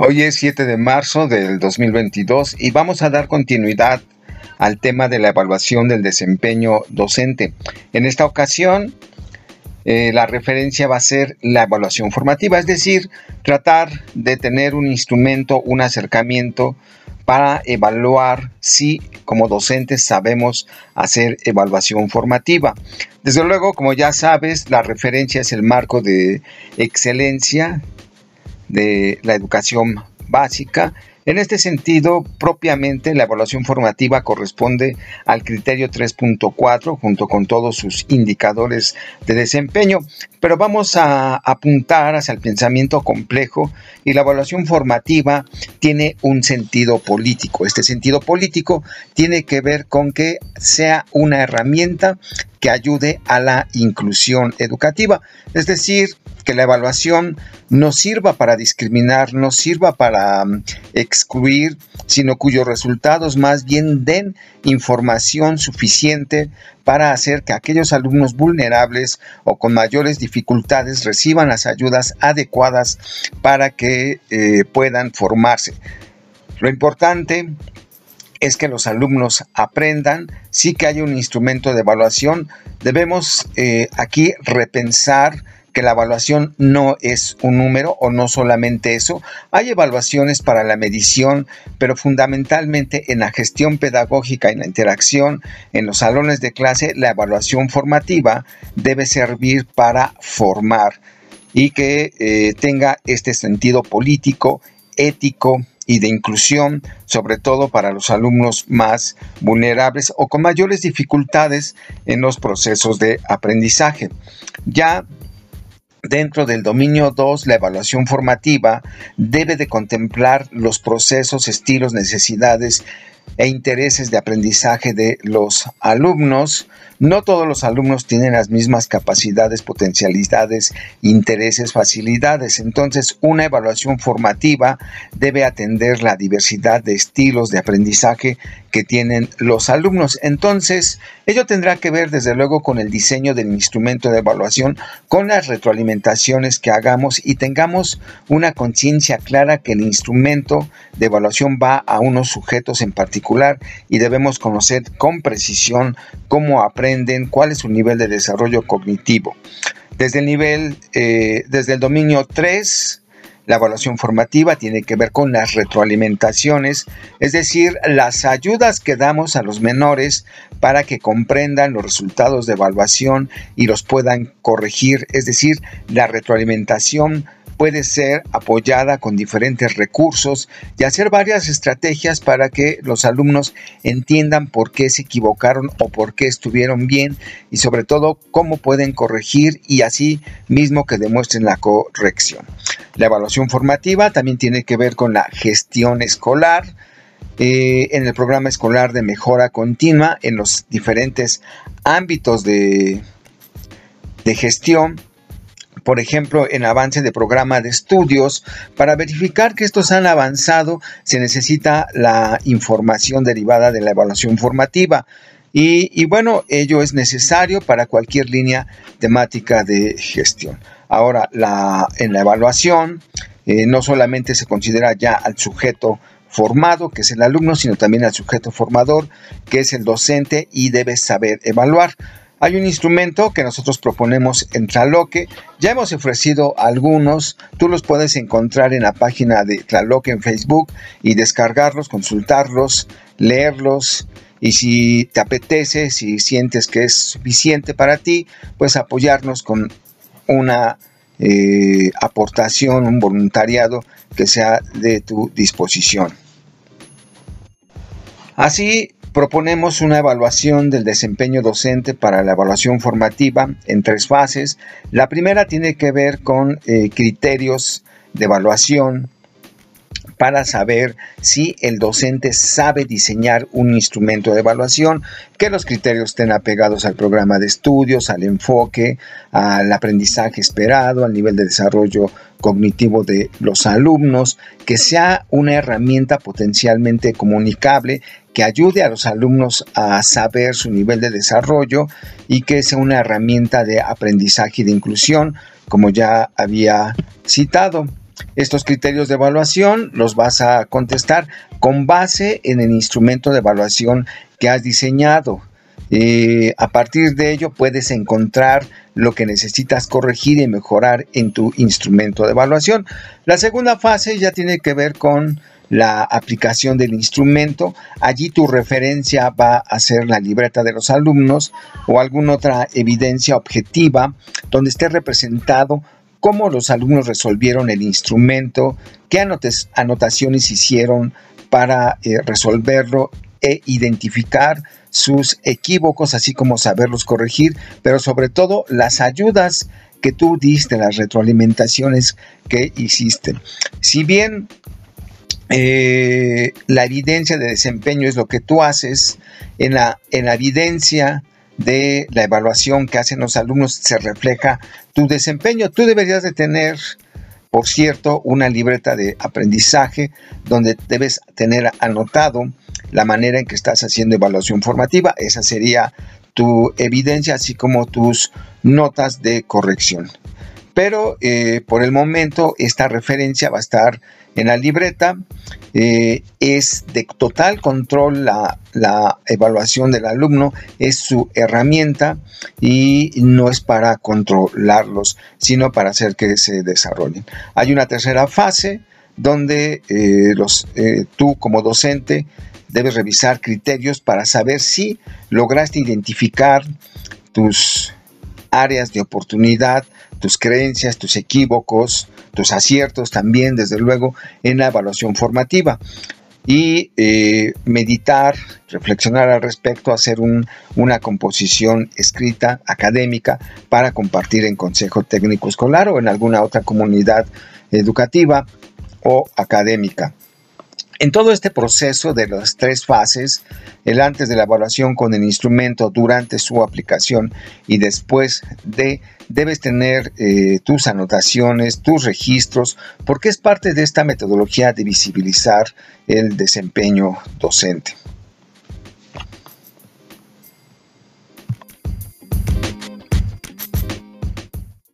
Hoy es 7 de marzo del 2022 y vamos a dar continuidad al tema de la evaluación del desempeño docente. En esta ocasión, eh, la referencia va a ser la evaluación formativa, es decir, tratar de tener un instrumento, un acercamiento para evaluar si como docentes sabemos hacer evaluación formativa. Desde luego, como ya sabes, la referencia es el marco de excelencia de la educación básica. En este sentido, propiamente la evaluación formativa corresponde al criterio 3.4 junto con todos sus indicadores de desempeño, pero vamos a apuntar hacia el pensamiento complejo y la evaluación formativa tiene un sentido político. Este sentido político tiene que ver con que sea una herramienta que ayude a la inclusión educativa, es decir, que la evaluación no sirva para discriminar, no sirva para um, excluir, sino cuyos resultados más bien den información suficiente para hacer que aquellos alumnos vulnerables o con mayores dificultades reciban las ayudas adecuadas para que eh, puedan formarse. Lo importante es que los alumnos aprendan, sí que haya un instrumento de evaluación. Debemos eh, aquí repensar que la evaluación no es un número o no solamente eso. Hay evaluaciones para la medición, pero fundamentalmente en la gestión pedagógica y la interacción en los salones de clase, la evaluación formativa debe servir para formar y que eh, tenga este sentido político, ético, y de inclusión, sobre todo para los alumnos más vulnerables o con mayores dificultades en los procesos de aprendizaje. Ya Dentro del dominio 2, la evaluación formativa debe de contemplar los procesos, estilos, necesidades e intereses de aprendizaje de los alumnos. No todos los alumnos tienen las mismas capacidades, potencialidades, intereses, facilidades. Entonces, una evaluación formativa debe atender la diversidad de estilos de aprendizaje que tienen los alumnos. Entonces, ello tendrá que ver desde luego con el diseño del instrumento de evaluación, con las retroalimentaciones que hagamos y tengamos una conciencia clara que el instrumento de evaluación va a unos sujetos en particular y debemos conocer con precisión cómo aprenden, cuál es su nivel de desarrollo cognitivo. Desde el nivel, eh, desde el dominio 3, la evaluación formativa tiene que ver con las retroalimentaciones, es decir, las ayudas que damos a los menores para que comprendan los resultados de evaluación y los puedan corregir, es decir, la retroalimentación puede ser apoyada con diferentes recursos y hacer varias estrategias para que los alumnos entiendan por qué se equivocaron o por qué estuvieron bien y sobre todo cómo pueden corregir y así mismo que demuestren la corrección. La evaluación formativa también tiene que ver con la gestión escolar. Eh, en el programa escolar de mejora continua en los diferentes ámbitos de, de gestión por ejemplo, en avance de programa de estudios. Para verificar que estos han avanzado, se necesita la información derivada de la evaluación formativa. Y, bueno, ello es necesario para cualquier línea temática de gestión. Ahora, en la evaluación, eh, no solamente se considera ya al sujeto formado, que es el alumno, sino también al sujeto formador, que es el docente y debe saber evaluar. Hay un instrumento que nosotros proponemos en Tlaloque. Ya hemos ofrecido algunos. Tú los puedes encontrar en la página de Tlaloque en Facebook y descargarlos, consultarlos, leerlos. Y si te apetece, si sientes que es suficiente para ti, pues apoyarnos con una eh, aportación, un voluntariado que sea de tu disposición. Así Proponemos una evaluación del desempeño docente para la evaluación formativa en tres fases. La primera tiene que ver con eh, criterios de evaluación para saber si el docente sabe diseñar un instrumento de evaluación, que los criterios estén apegados al programa de estudios, al enfoque, al aprendizaje esperado, al nivel de desarrollo cognitivo de los alumnos, que sea una herramienta potencialmente comunicable que ayude a los alumnos a saber su nivel de desarrollo y que sea una herramienta de aprendizaje y de inclusión, como ya había citado. Estos criterios de evaluación los vas a contestar con base en el instrumento de evaluación que has diseñado. Eh, a partir de ello puedes encontrar lo que necesitas corregir y mejorar en tu instrumento de evaluación. La segunda fase ya tiene que ver con la aplicación del instrumento. Allí tu referencia va a ser la libreta de los alumnos o alguna otra evidencia objetiva donde esté representado cómo los alumnos resolvieron el instrumento, qué anotaciones hicieron para eh, resolverlo e identificar sus equívocos, así como saberlos corregir, pero sobre todo las ayudas que tú diste, las retroalimentaciones que hiciste. Si bien eh, la evidencia de desempeño es lo que tú haces, en la, en la evidencia de la evaluación que hacen los alumnos se refleja tu desempeño. Tú deberías de tener, por cierto, una libreta de aprendizaje donde debes tener anotado la manera en que estás haciendo evaluación formativa. Esa sería tu evidencia, así como tus notas de corrección. Pero eh, por el momento esta referencia va a estar en la libreta eh, es de total control la, evaluación del alumno, es su herramienta y no es para controlarlos, sino para hacer que se desarrollen. Hay una tercera fase donde eh, eh, tú como docente debes revisar criterios para saber si lograste identificar tus áreas de oportunidad, tus creencias, tus equívocos, tus aciertos también, desde luego, en la evaluación formativa. Y eh, meditar, reflexionar al respecto, hacer una composición escrita, académica, para compartir en Consejo Técnico Escolar o en alguna otra comunidad educativa o académica. En todo este proceso de las tres fases, el antes de la evaluación con el instrumento, durante su aplicación y después de, debes tener eh, tus anotaciones, tus registros, porque es parte de esta metodología de visibilizar el desempeño docente.